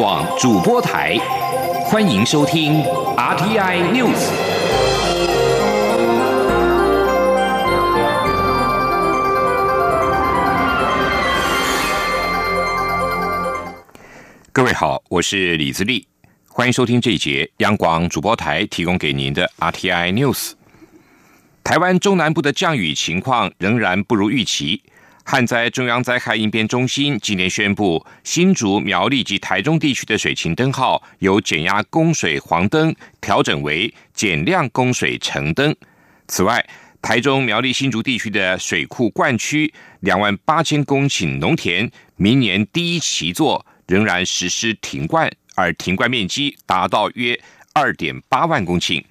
广主播台，欢迎收听 RTI News。各位好，我是李自立，欢迎收听这一节央广主播台提供给您的 RTI News。台湾中南部的降雨情况仍然不如预期。旱灾中央灾害应变中心今天宣布，新竹、苗栗及台中地区的水情灯号由减压供水黄灯调整为减量供水橙灯。此外，台中、苗栗、新竹地区的水库灌区两万八千公顷农田，明年第一期作仍然实施停灌，而停灌面积达到约二点八万公顷。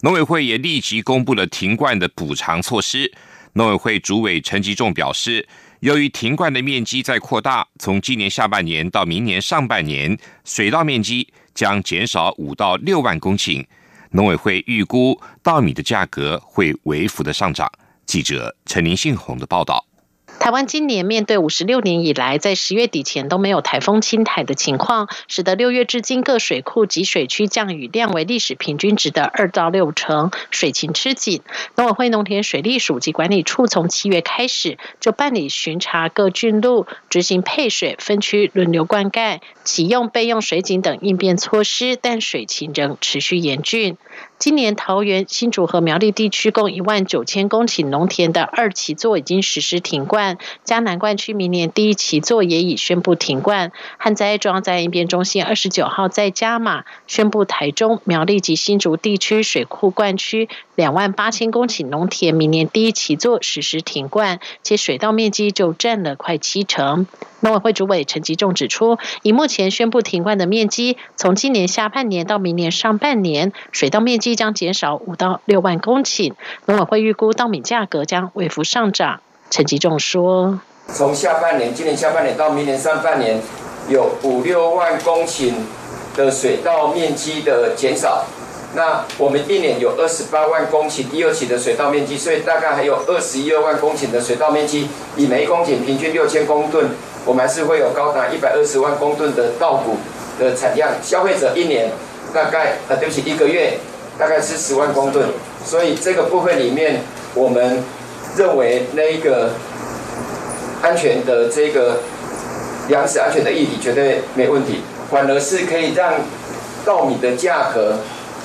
农委会也立即公布了停灌的补偿措施。农委会主委陈吉仲表示，由于停灌的面积在扩大，从今年下半年到明年上半年，水稻面积将减少五到六万公顷。农委会预估稻米的价格会微幅的上涨。记者陈林信宏的报道。台湾今年面对五十六年以来在十月底前都没有台风侵台的情况，使得六月至今各水库及水区降雨量为历史平均值的二到六成，水情吃紧。农委会农田水利署及管理处从七月开始就办理巡查各郡路，执行配水分区轮流灌溉，启用备用水井等应变措施，但水情仍持续严峻。今年桃园、新竹和苗栗地区共一万九千公顷农田的二期作已经实施停灌，嘉南灌区明年第一期作也已宣布停灌。旱灾中央灾应变中心二十九号在加码宣布，台中、苗栗及新竹地区水库灌区两万八千公顷农田明年第一期作实施停灌，且水稻面积就占了快七成。农委会主委陈吉仲指出，以目前宣布停灌的面积，从今年下半年到明年上半年，水稻面积将减少五到六万公顷。农委会预估稻米价格将微幅上涨。陈吉仲说：“从下半年，今年下半年到明年上半年，有五六万公顷的水稻面积的减少。那我们一年有二十八万公顷第二期的水稻面积，所以大概还有二十一二万公顷的水稻面积，以每公顷平均六千公吨。”我们还是会有高达一百二十万公吨的稻谷的产量，消费者一年大概呃，对不起，一个月大概是十万公吨，所以这个部分里面，我们认为那一个安全的这个粮食安全的议题绝对没问题，反而是可以让稻米的价格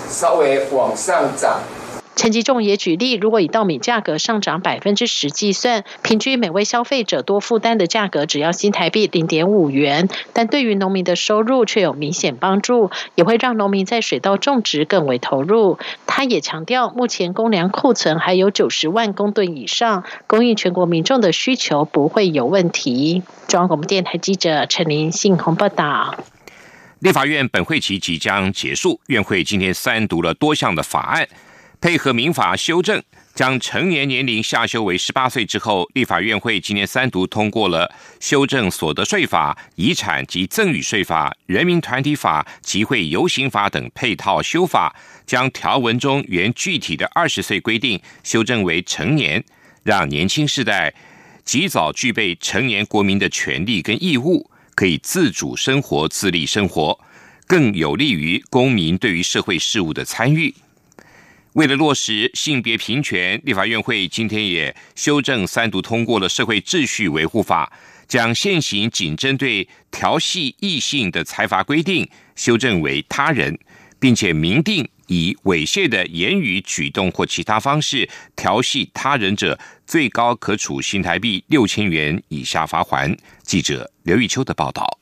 稍微往上涨。陈吉仲也举例，如果以稻米价格上涨百分之十计算，平均每位消费者多负担的价格只要新台币零点五元，但对于农民的收入却有明显帮助，也会让农民在水稻种植更为投入。他也强调，目前公粮库存还有九十万公吨以上，供应全国民众的需求不会有问题。中央广播电台记者陈林信鸿报道。立法院本会期即将结束，院会今天三读了多项的法案。配合民法修正，将成年年龄下修为十八岁之后，立法院会今年三读通过了修正所得税法、遗产及赠与税法、人民团体法、集会游行法等配套修法，将条文中原具体的二十岁规定修正为成年，让年轻世代及早具备成年国民的权利跟义务，可以自主生活、自立生活，更有利于公民对于社会事务的参与。为了落实性别平权，立法院会今天也修正三读通过了《社会秩序维护法》，将现行仅针对调戏异性的财罚规定修正为他人，并且明定以猥亵的言语、举动或其他方式调戏他人者，最高可处新台币六千元以下罚款。记者刘玉秋的报道。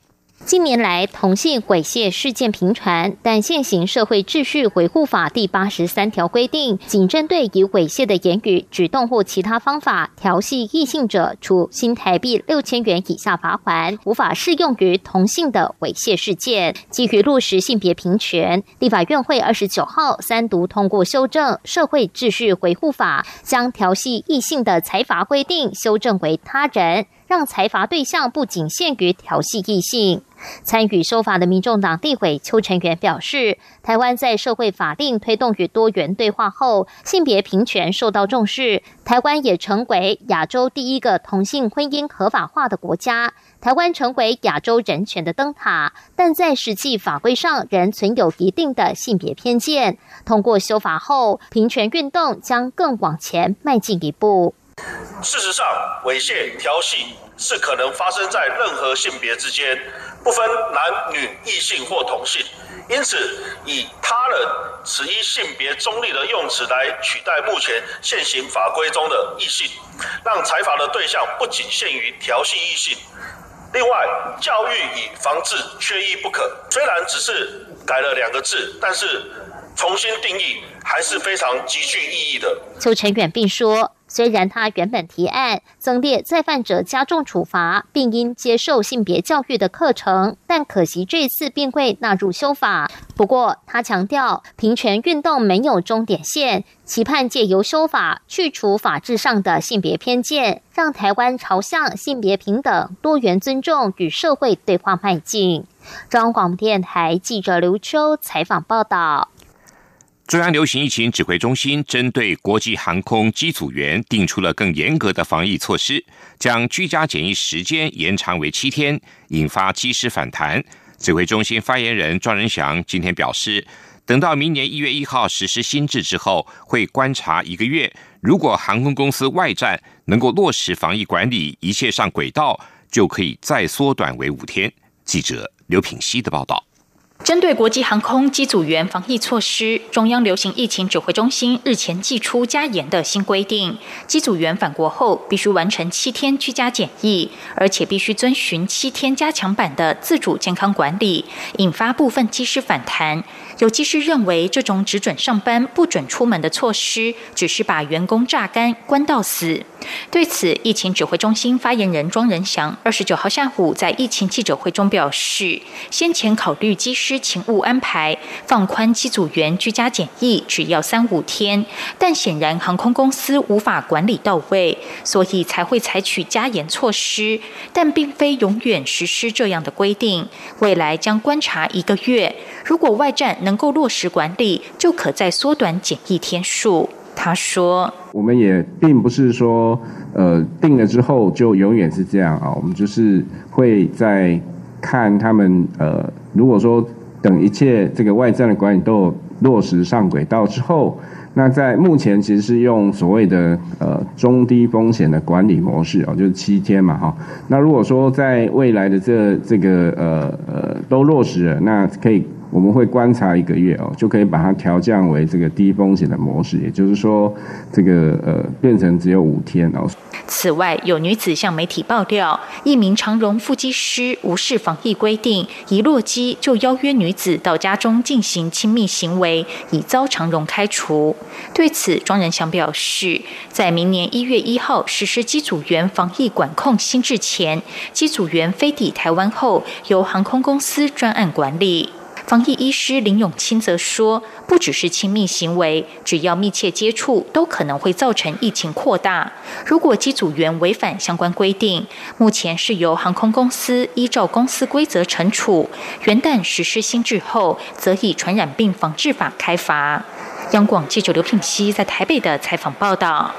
近年来，同性猥亵事件频传，但现行社会秩序维护法第八十三条规定，仅针对以猥亵的言语、举动或其他方法调戏异性者，处新台币六千元以下罚款，无法适用于同性的猥亵事件。基于落实性别平权，立法院会二十九号三读通过修正社会秩序维护法，将调戏异性的财罚规定修正为他人。让财阀对象不仅限于调戏异性。参与修法的民众党立委邱成元表示，台湾在社会法令推动与多元对话后，性别平权受到重视，台湾也成为亚洲第一个同性婚姻合法化的国家。台湾成为亚洲人权的灯塔，但在实际法规上仍存有一定的性别偏见。通过修法后，平权运动将更往前迈进一步。事实上，猥亵、调戏是可能发生在任何性别之间，不分男女、异性或同性。因此，以他人此一性别中立的用词来取代目前现行法规中的异性，让财阀的对象不仅限于调戏异性。另外，教育以防治缺一不可。虽然只是改了两个字，但是重新定义还是非常极具意义的。邱成远并说。虽然他原本提案增列再犯者加重处罚，并应接受性别教育的课程，但可惜这次并未纳入修法。不过，他强调平权运动没有终点线，期盼借由修法去除法制上的性别偏见，让台湾朝向性别平等、多元尊重与社会对话迈进。中央广播电台记者刘秋采访报道。中央流行疫情指挥中心针对国际航空机组员定出了更严格的防疫措施，将居家检疫时间延长为七天，引发机师反弹。指挥中心发言人庄仁祥今天表示，等到明年一月一号实施新制之后，会观察一个月，如果航空公司外站能够落实防疫管理，一切上轨道，就可以再缩短为五天。记者刘品希的报道。针对国际航空机组员防疫措施，中央流行疫情指挥中心日前寄出加严的新规定：机组员返国后必须完成七天居家检疫，而且必须遵循七天加强版的自主健康管理，引发部分机师反弹。有技师认为，这种只准上班不准出门的措施，只是把员工榨干、关到死。对此，疫情指挥中心发言人庄仁祥二十九号下午在疫情记者会中表示，先前考虑机师勤务安排，放宽机组员居家检疫只要三五天，但显然航空公司无法管理到位，所以才会采取加严措施，但并非永远实施这样的规定，未来将观察一个月，如果外站。能够落实管理，就可再缩短检疫天数。他说：“我们也并不是说，呃，定了之后就永远是这样啊。我们就是会在看他们，呃，如果说等一切这个外在的管理都落实上轨道之后，那在目前其实是用所谓的呃中低风险的管理模式哦，就是七天嘛哈。那如果说在未来的这这个呃呃都落实了，那可以。”我们会观察一个月哦，就可以把它调降为这个低风险的模式，也就是说，这个呃变成只有五天哦。此外，有女子向媒体爆料，一名长荣副机师无视防疫规定，一落机就邀约女子到家中进行亲密行为，已遭长荣开除。对此，庄仁祥表示，在明年一月一号实施机组员防疫管控新制前，机组员飞抵台湾后，由航空公司专案管理。防疫医师林永清则说，不只是亲密行为，只要密切接触，都可能会造成疫情扩大。如果机组员违反相关规定，目前是由航空公司依照公司规则惩处。元旦实施新制后，则以传染病防治法开罚。央广记者刘品熙在台北的采访报道。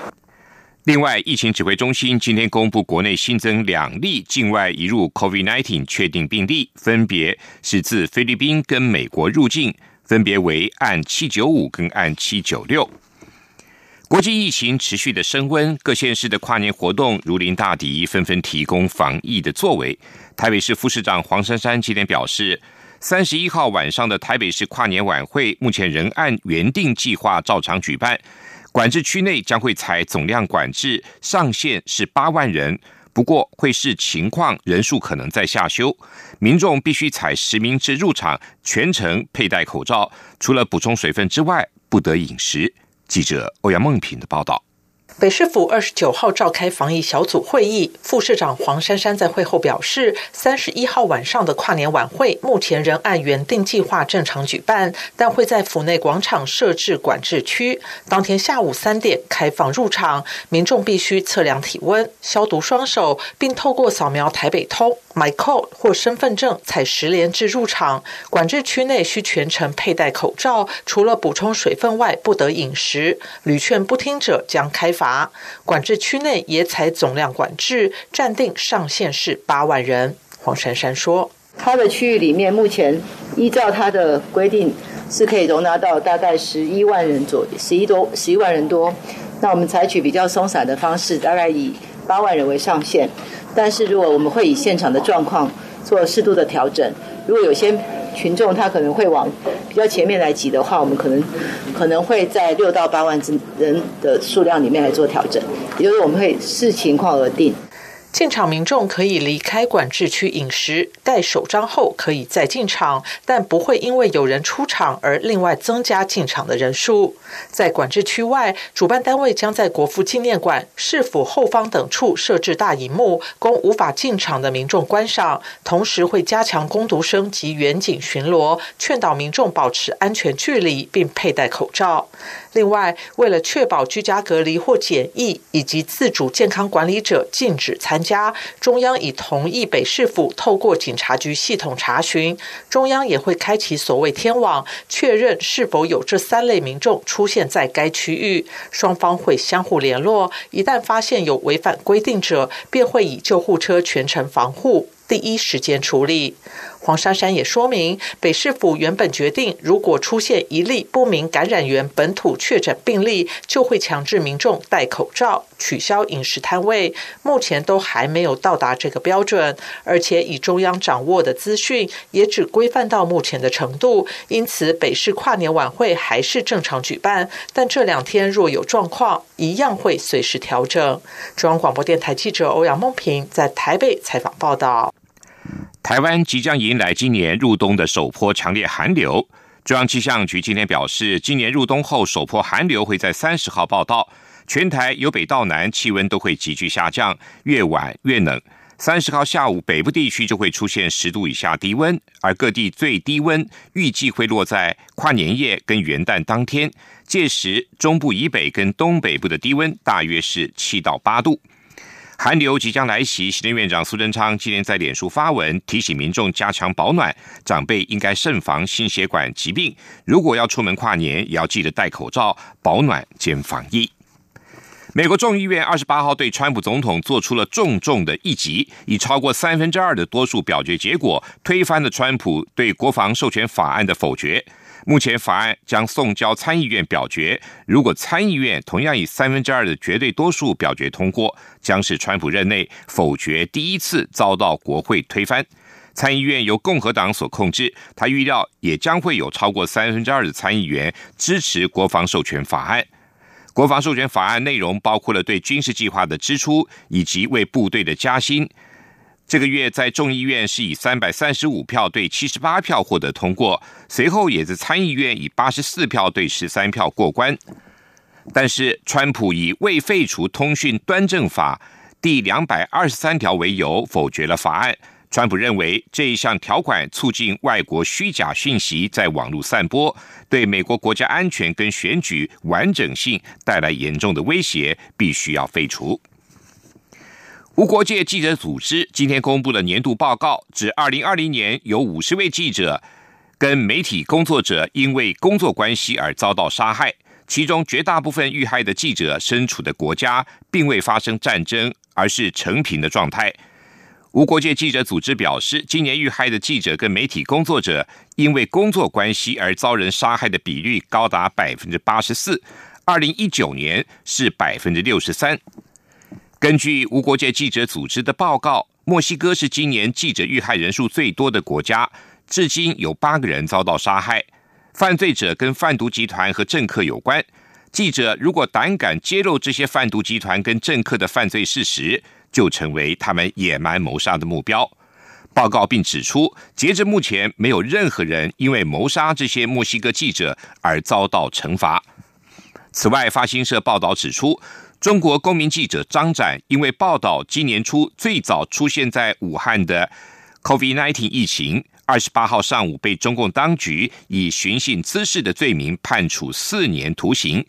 另外，疫情指挥中心今天公布，国内新增两例境外移入 COVID-19 确定病例，分别是自菲律宾跟美国入境，分别为按七九五跟按七九六。国际疫情持续的升温，各县市的跨年活动如临大敌，纷纷提供防疫的作为。台北市副市长黄珊珊今天表示，三十一号晚上的台北市跨年晚会，目前仍按原定计划照常举办。管制区内将会采总量管制，上限是八万人，不过会视情况，人数可能在下修。民众必须采实名制入场，全程佩戴口罩，除了补充水分之外，不得饮食。记者欧阳梦平的报道。北市府二十九号召开防疫小组会议，副市长黄珊珊在会后表示，三十一号晚上的跨年晚会目前仍按原定计划正常举办，但会在府内广场设置管制区。当天下午三点开放入场，民众必须测量体温、消毒双手，并透过扫描台北通、MyCo 或身份证采十连制入场。管制区内需全程佩戴口罩，除了补充水分外，不得饮食。屡劝不听者将开罚。管制区内也采总量管制，暂定上限是八万人。黄珊珊说：“它的区域里面，目前依照它的规定，是可以容纳到大概十一万人左，十一多十一万人多。那我们采取比较松散的方式，大概以八万人为上限。但是如果我们会以现场的状况做适度的调整，如果有些。”群众他可能会往比较前面来挤的话，我们可能可能会在六到八万之人的数量里面来做调整，也就是我们会视情况而定。进场民众可以离开管制区饮食，戴手章后可以再进场，但不会因为有人出场而另外增加进场的人数。在管制区外，主办单位将在国父纪念馆、市府后方等处设置大荧幕，供无法进场的民众观赏。同时会加强攻读生及远景巡逻，劝导民众保持安全距离，并佩戴口罩。另外，为了确保居家隔离或检疫以及自主健康管理者禁止参加，中央已同意北市府透过警察局系统查询。中央也会开启所谓天网，确认是否有这三类民众出现在该区域。双方会相互联络，一旦发现有违反规定者，便会以救护车全程防护。第一时间处理。黄珊珊也说明，北市府原本决定，如果出现一例不明感染源本土确诊病例，就会强制民众戴口罩、取消饮食摊位。目前都还没有到达这个标准，而且以中央掌握的资讯，也只规范到目前的程度。因此，北市跨年晚会还是正常举办，但这两天若有状况，一样会随时调整。中央广播电台记者欧阳梦平在台北采访报道。台湾即将迎来今年入冬的首波强烈寒流。中央气象局今天表示，今年入冬后首波寒流会在三十号报道，全台由北到南气温都会急剧下降，越晚越冷。三十号下午，北部地区就会出现十度以下低温，而各地最低温预计会落在跨年夜跟元旦当天，届时中部以北跟东北部的低温大约是七到八度。寒流即将来袭，行政院长苏贞昌今天在脸书发文提醒民众加强保暖，长辈应该慎防心血管疾病。如果要出门跨年，也要记得戴口罩，保暖兼防疫。美国众议院二十八号对川普总统做出了重重的一击，以超过三分之二的多数表决结果，推翻了川普对国防授权法案的否决。目前法案将送交参议院表决，如果参议院同样以三分之二的绝对多数表决通过，将是川普任内否决第一次遭到国会推翻。参议院由共和党所控制，他预料也将会有超过三分之二的参议员支持国防授权法案。国防授权法案内容包括了对军事计划的支出以及为部队的加薪。这个月在众议院是以三百三十五票对七十八票获得通过，随后也在参议院以八十四票对十三票过关。但是，川普以未废除通讯端正法第两百二十三条为由否决了法案。川普认为这一项条款促进外国虚假讯息在网络散播，对美国国家安全跟选举完整性带来严重的威胁，必须要废除。无国界记者组织今天公布了年度报告，指二零二零年有五十位记者跟媒体工作者因为工作关系而遭到杀害，其中绝大部分遇害的记者身处的国家并未发生战争，而是成平的状态。无国界记者组织表示，今年遇害的记者跟媒体工作者因为工作关系而遭人杀害的比率高达百分之八十四，二零一九年是百分之六十三。根据无国界记者组织的报告，墨西哥是今年记者遇害人数最多的国家，至今有八个人遭到杀害。犯罪者跟贩毒集团和政客有关。记者如果胆敢揭露这些贩毒集团跟政客的犯罪事实，就成为他们野蛮谋杀的目标。报告并指出，截至目前，没有任何人因为谋杀这些墨西哥记者而遭到惩罚。此外，发新社报道指出。中国公民记者张展因为报道今年初最早出现在武汉的 COVID-19 疫情，二十八号上午被中共当局以寻衅滋事的罪名判处四年徒刑。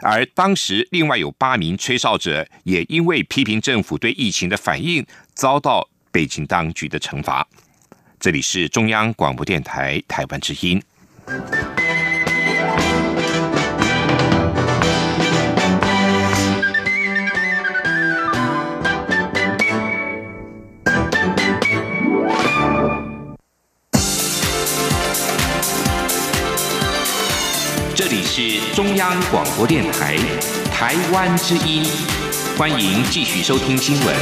而当时另外有八名吹哨者也因为批评政府对疫情的反应，遭到北京当局的惩罚。这里是中央广播电台台湾之音。是中央广播电台台湾之音，欢迎继续收听新闻。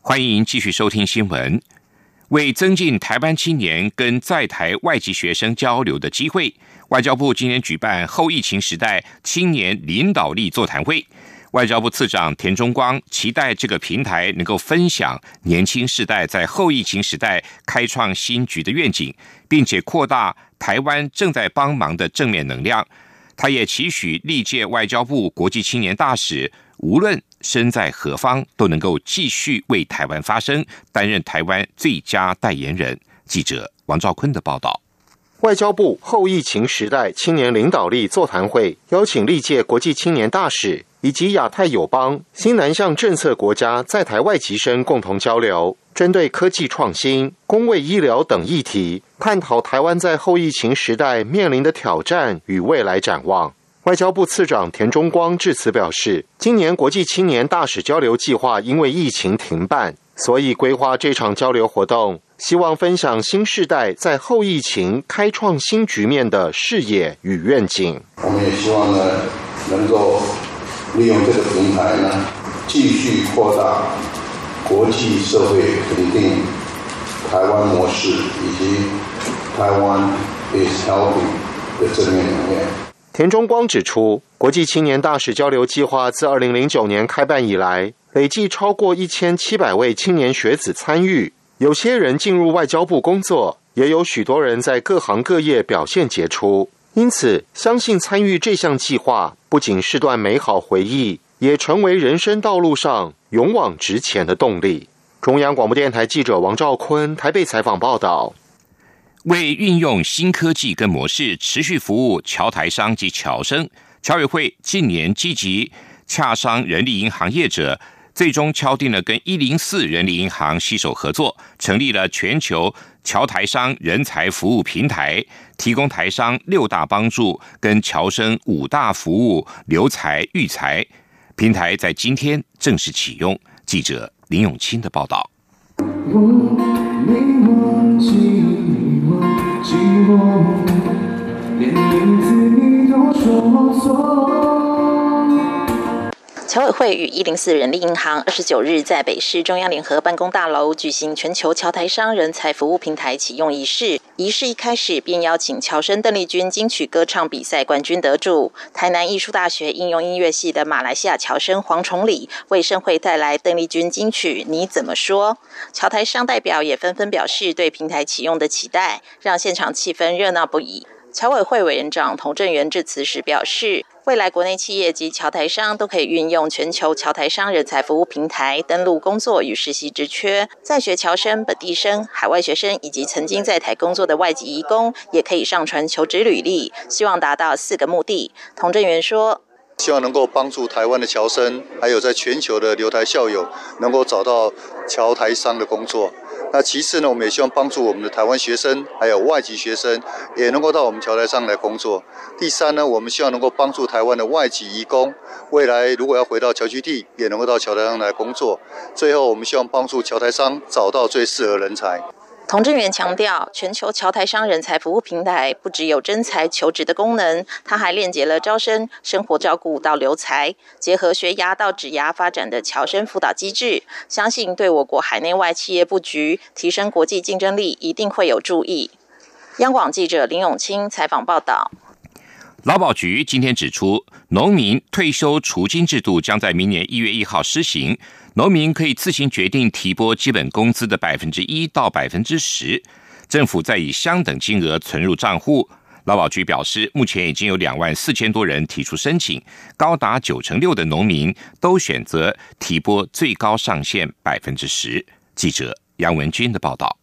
欢迎继续收听新闻。为增进台湾青年跟在台外籍学生交流的机会，外交部今年举办后疫情时代青年领导力座谈会。外交部次长田中光期待这个平台能够分享年轻世代在后疫情时代开创新局的愿景，并且扩大台湾正在帮忙的正面能量。他也期许历届外交部国际青年大使，无论身在何方，都能够继续为台湾发声，担任台湾最佳代言人。记者王兆坤的报道。外交部后疫情时代青年领导力座谈会邀请历届国际青年大使。以及亚太友邦、新南向政策国家在台外籍生共同交流，针对科技创新、公卫医疗等议题，探讨台湾在后疫情时代面临的挑战与未来展望。外交部次长田中光致辞表示，今年国际青年大使交流计划因为疫情停办，所以规划这场交流活动，希望分享新时代在后疫情开创新局面的视野与愿景。我们也希望呢，能够。利用这个平台呢，继续扩大国际社会肯定台湾模式以及台湾 is helping 的正面能量。田中光指出，国际青年大使交流计划自二零零九年开办以来，累计超过一千七百位青年学子参与，有些人进入外交部工作，也有许多人在各行各业表现杰出。因此，相信参与这项计划不仅是段美好回忆，也成为人生道路上勇往直前的动力。中央广播电台记者王兆坤台北采访报道。为运用新科技跟模式持续服务侨台商及侨生，侨委会近年积极洽商人力银行业者。最终敲定了跟一零四人力银行携手合作，成立了全球侨台商人才服务平台，提供台商六大帮助跟侨生五大服务留才育才。平台在今天正式启用。记者林永清的报道。侨委会与一零四人力银行二十九日在北市中央联合办公大楼举行全球侨台商人才服务平台启用仪式。仪式一开始便邀请侨生邓丽君金曲歌唱比赛冠军得主、台南艺术大学应用音乐系的马来西亚侨生黄崇礼为盛会带来邓丽君金曲《你怎么说》。侨台商代表也纷纷表示对平台启用的期待，让现场气氛热闹不已。侨委会委员长童振源致辞时表示。未来，国内企业及侨台商都可以运用全球侨台商人才服务平台登录工作与实习职缺，在学侨生、本地生、海外学生以及曾经在台工作的外籍移工，也可以上传求职履历，希望达到四个目的。童振源说：“希望能够帮助台湾的侨生，还有在全球的留台校友，能够找到侨台商的工作。”那其次呢，我们也希望帮助我们的台湾学生，还有外籍学生，也能够到我们桥台上来工作。第三呢，我们希望能够帮助台湾的外籍移工，未来如果要回到侨居地，也能够到桥台上来工作。最后，我们希望帮助桥台商找到最适合人才。童志远强调，全球侨台商人才服务平台不只有征才求职的功能，它还链接了招生、生活照顾到留才，结合学涯到职涯发展的侨生辅导机制，相信对我国海内外企业布局、提升国际竞争力一定会有助益。央广记者林永清采访报道。劳保局今天指出，农民退休除金制度将在明年一月一号施行。农民可以自行决定提拨基本工资的百分之一到百分之十，政府再以相等金额存入账户。劳保局表示，目前已经有两万四千多人提出申请，高达九成六的农民都选择提拨最高上限百分之十。记者杨文军的报道。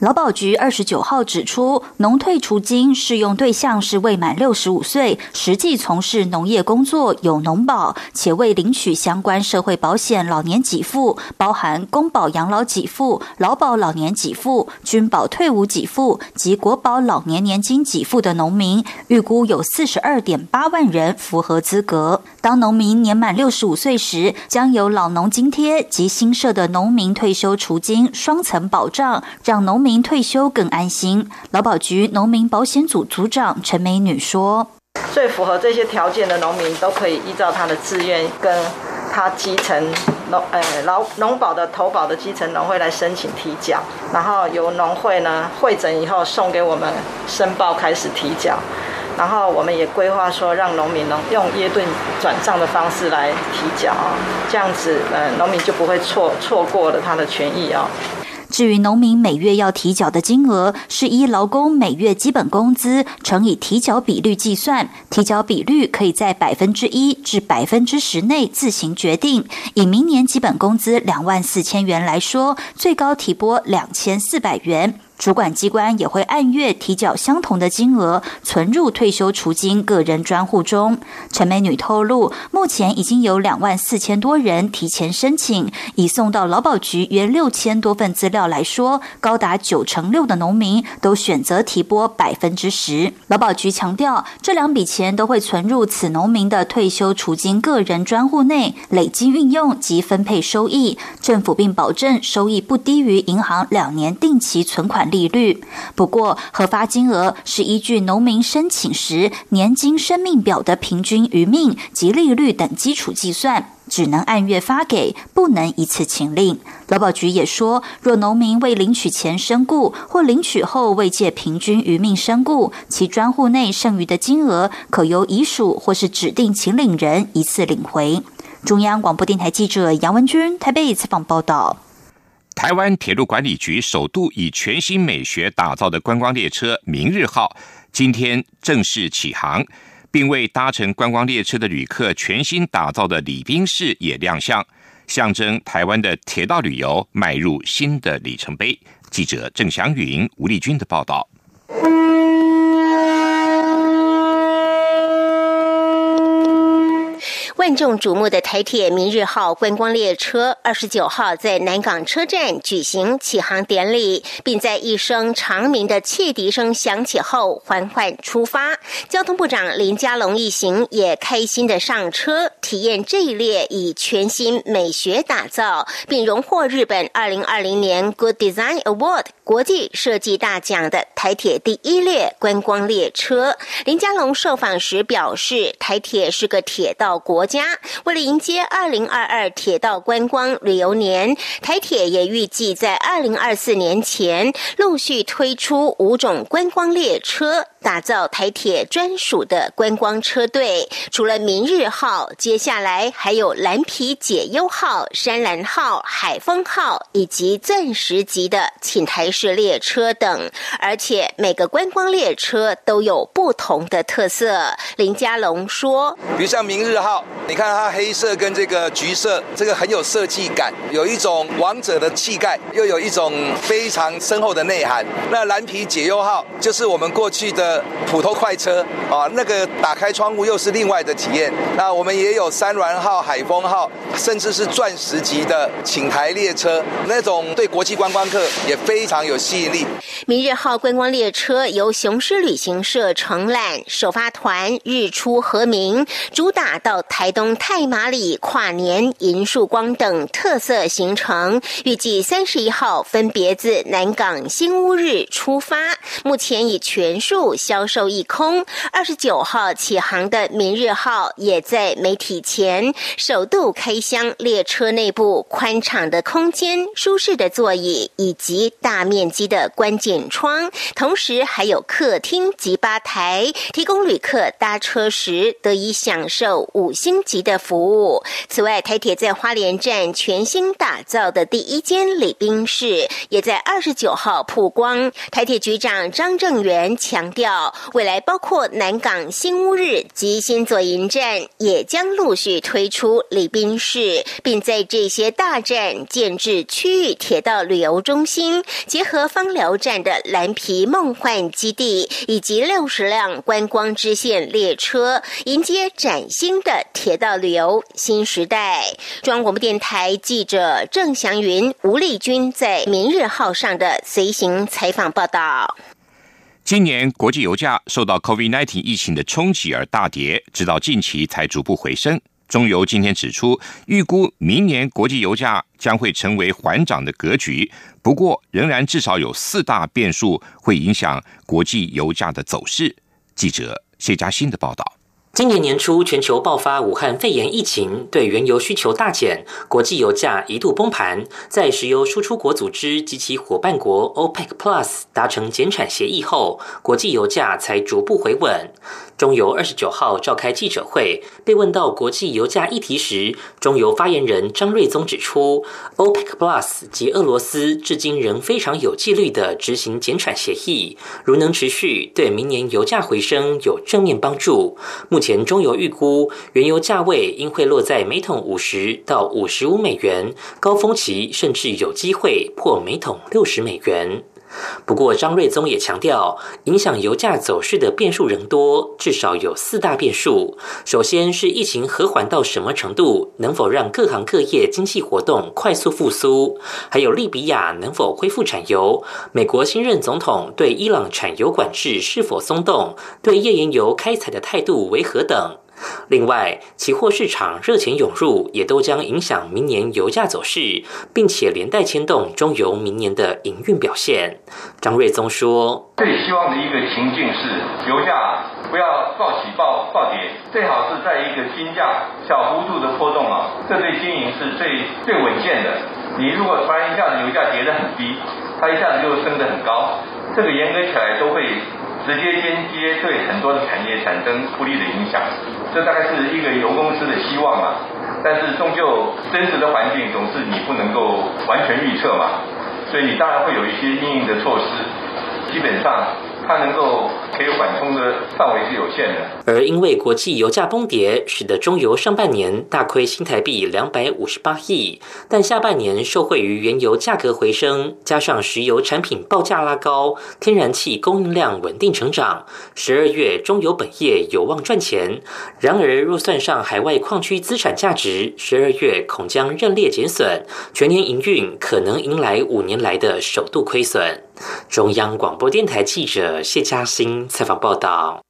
劳保局二十九号指出，农退除金适用对象是未满六十五岁、实际从事农业工作有农保且未领取相关社会保险老年给付，包含公保养老给付、劳保老年给付、军保退伍给付及国保老年年金给付的农民，预估有四十二点八万人符合资格。当农民年满六十五岁时，将有老农津贴及新设的农民退休除金双层保障，让农民。民退休更安心。劳保局农民保险组组长陈美女说：“最符合这些条件的农民都可以依照他的自愿，跟他基层农呃劳农保的投保的基层农会来申请提缴，然后由农会呢会诊以后送给我们申报开始提缴，然后我们也规划说让农民能用耶顿转账的方式来提缴啊，这样子呃农民就不会错错过了他的权益啊。”至于农民每月要提缴的金额，是依劳工每月基本工资乘以提缴比率计算，提缴比率可以在百分之一至百分之十内自行决定。以明年基本工资两万四千元来说，最高提拨两千四百元。主管机关也会按月提缴相同的金额，存入退休储金个人专户中。陈美女透露，目前已经有两万四千多人提前申请，已送到劳保局约六千多份资料来说，高达九成六的农民都选择提拨百分之十。劳保局强调，这两笔钱都会存入此农民的退休储金个人专户内，累积运用及分配收益。政府并保证收益不低于银行两年定期存款。利率不过，核发金额是依据农民申请时年金生命表的平均余命及利率等基础计算，只能按月发给，不能一次请领。劳保局也说，若农民未领取前身故，或领取后未借平均余命身故，其专户内剩余的金额，可由遗属或是指定请领人一次领回。中央广播电台记者杨文君台北采访报道。台湾铁路管理局首度以全新美学打造的观光列车“明日号”今天正式启航，并为搭乘观光列车的旅客全新打造的礼宾室也亮相，象征台湾的铁道旅游迈入新的里程碑。记者郑祥云、吴丽君的报道。万众瞩目的台铁明日号观光列车，二十九号在南港车站举行启航典礼，并在一声长鸣的汽笛声响起后缓缓出发。交通部长林佳龙一行也开心的上车，体验这一列以全新美学打造，并荣获日本二零二零年 Good Design Award 国际设计大奖的台铁第一列观光列车。林佳龙受访时表示，台铁是个铁道国。家为了迎接二零二二铁道观光旅游年，台铁也预计在二零二四年前陆续推出五种观光列车。打造台铁专属的观光车队，除了明日号，接下来还有蓝皮解忧号、山蓝号、海风号以及钻石级的寝台式列车等。而且每个观光列车都有不同的特色。林家龙说：“比如像明日号，你看它黑色跟这个橘色，这个很有设计感，有一种王者的气概，又有一种非常深厚的内涵。那蓝皮解忧号就是我们过去的。”普通快车啊，那个打开窗户又是另外的体验。那我们也有山峦号、海风号，甚至是钻石级的请台列车，那种对国际观光客也非常有吸引力。明日号观光列车由雄狮旅行社承揽，首发团日出和明，主打到台东太马里跨年银树光等特色行程。预计三十一号分别自南港新屋日出发，目前已全数。销售一空，二十九号起航的明日号也在媒体前首度开箱列车内部宽敞的空间、舒适的座椅以及大面面积的关键。窗，同时还有客厅及吧台，提供旅客搭车时得以享受五星级的服务。此外，台铁在花莲站全新打造的第一间礼宾室，也在二十九号曝光。台铁局长张正元强调，未来包括南港新屋日及新左营站，也将陆续推出礼宾室，并在这些大站建制区域铁道旅游中心，结芳寮站的蓝皮梦幻基地，以及六十辆观光支线列车，迎接崭新的铁道旅游新时代。中央广播电台记者郑祥云、吴丽君在《明日号》上的随行采访报道。今年国际油价受到 COVID-19 疫情的冲击而大跌，直到近期才逐步回升。中油今天指出，预估明年国际油价将会成为缓涨的格局，不过仍然至少有四大变数会影响国际油价的走势。记者谢佳欣的报道。今年年初，全球爆发武汉肺炎疫情，对原油需求大减，国际油价一度崩盘。在石油输出国组织及其伙伴国 OPEC Plus 达成减产协议后，国际油价才逐步回稳。中油二十九号召开记者会，被问到国际油价议题时，中油发言人张瑞宗指出，OPEC Plus 及俄罗斯至今仍非常有纪律的执行减产协议，如能持续，对明年油价回升有正面帮助。目前前中油预估，原油价位应会落在每桶五十到五十五美元，高峰期甚至有机会破每桶六十美元。不过，张瑞宗也强调，影响油价走势的变数仍多，至少有四大变数。首先是疫情和缓到什么程度，能否让各行各业经济活动快速复苏？还有利比亚能否恢复产油？美国新任总统对伊朗产油管制是否松动？对页岩油开采的态度为何等？另外，期货市场热钱涌入，也都将影响明年油价走势，并且连带牵动中油明年的营运表现。张瑞宗说：“最希望的一个情境是，油价不要暴起暴暴跌，最好是在一个金价小幅度的波动啊，这对经营是最最稳健的。你如果突然一下子油价跌得很低，它一下子就升得很高，这个严格起来都会。”直接间接对很多的产业产生不利的影响，这大概是一个游公司的希望嘛。但是终究真实的环境总是你不能够完全预测嘛，所以你当然会有一些应应的措施，基本上。它能够可以缓冲的范围是有限的，而因为国际油价崩跌，使得中油上半年大亏新台币两百五十八亿，但下半年受惠于原油价格回升，加上石油产品报价拉高，天然气供应量稳定成长，十二月中油本业有望赚钱。然而，若算上海外矿区资产价值，十二月恐将认列减损，全年营运可能迎来五年来的首度亏损。中央广播电台记者谢嘉欣采访报道。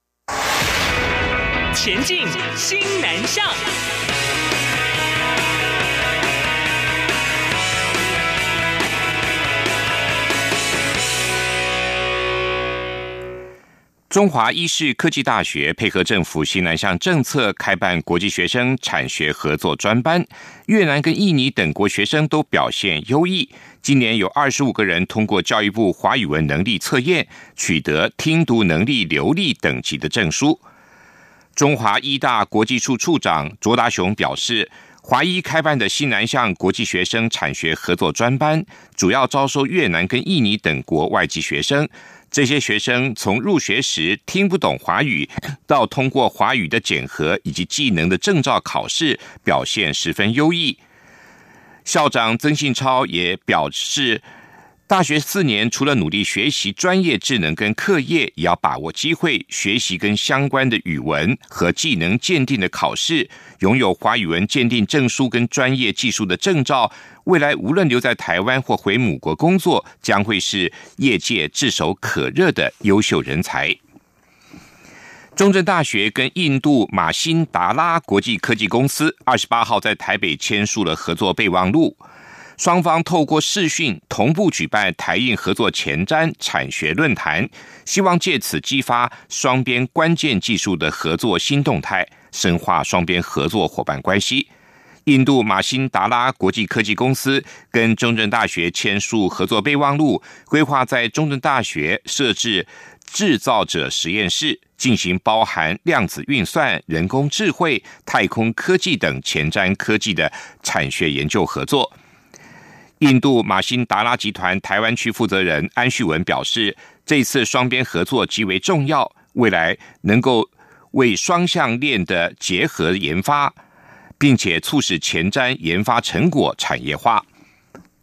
前进新南向。中华医事科技大学配合政府新南向政策，开办国际学生产学合作专班。越南跟印尼等国学生都表现优异。今年有二十五个人通过教育部华语文能力测验，取得听读能力流利等级的证书。中华医大国际处处长卓达雄表示，华医开办的西南向国际学生产学合作专班，主要招收越南跟印尼等国外籍学生。这些学生从入学时听不懂华语，到通过华语的检核以及技能的证照考试，表现十分优异。校长曾信超也表示。大学四年，除了努力学习专业智能跟课业，也要把握机会学习跟相关的语文和技能鉴定的考试，拥有华语文鉴定证书跟专业技术的证照。未来无论留在台湾或回母国工作，将会是业界炙手可热的优秀人才。中正大学跟印度马辛达拉国际科技公司二十八号在台北签署了合作备忘录。双方透过视讯同步举办台印合作前瞻产学论坛，希望借此激发双边关键技术的合作新动态，深化双边合作伙伴关系。印度马辛达拉国际科技公司跟中正大学签署合作备忘录，规划在中正大学设置制造者实验室，进行包含量子运算、人工智慧、太空科技等前瞻科技的产学研究合作。印度马辛达拉集团台湾区负责人安旭文表示，这次双边合作极为重要，未来能够为双向链的结合研发。并且促使前瞻研发成果产业化。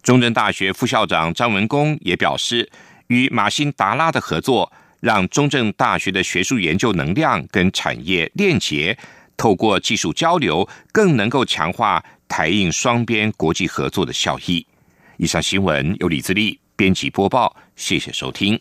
中正大学副校长张文公也表示，与马辛达拉的合作，让中正大学的学术研究能量跟产业链接，透过技术交流，更能够强化台印双边国际合作的效益。以上新闻由李自立编辑播报，谢谢收听。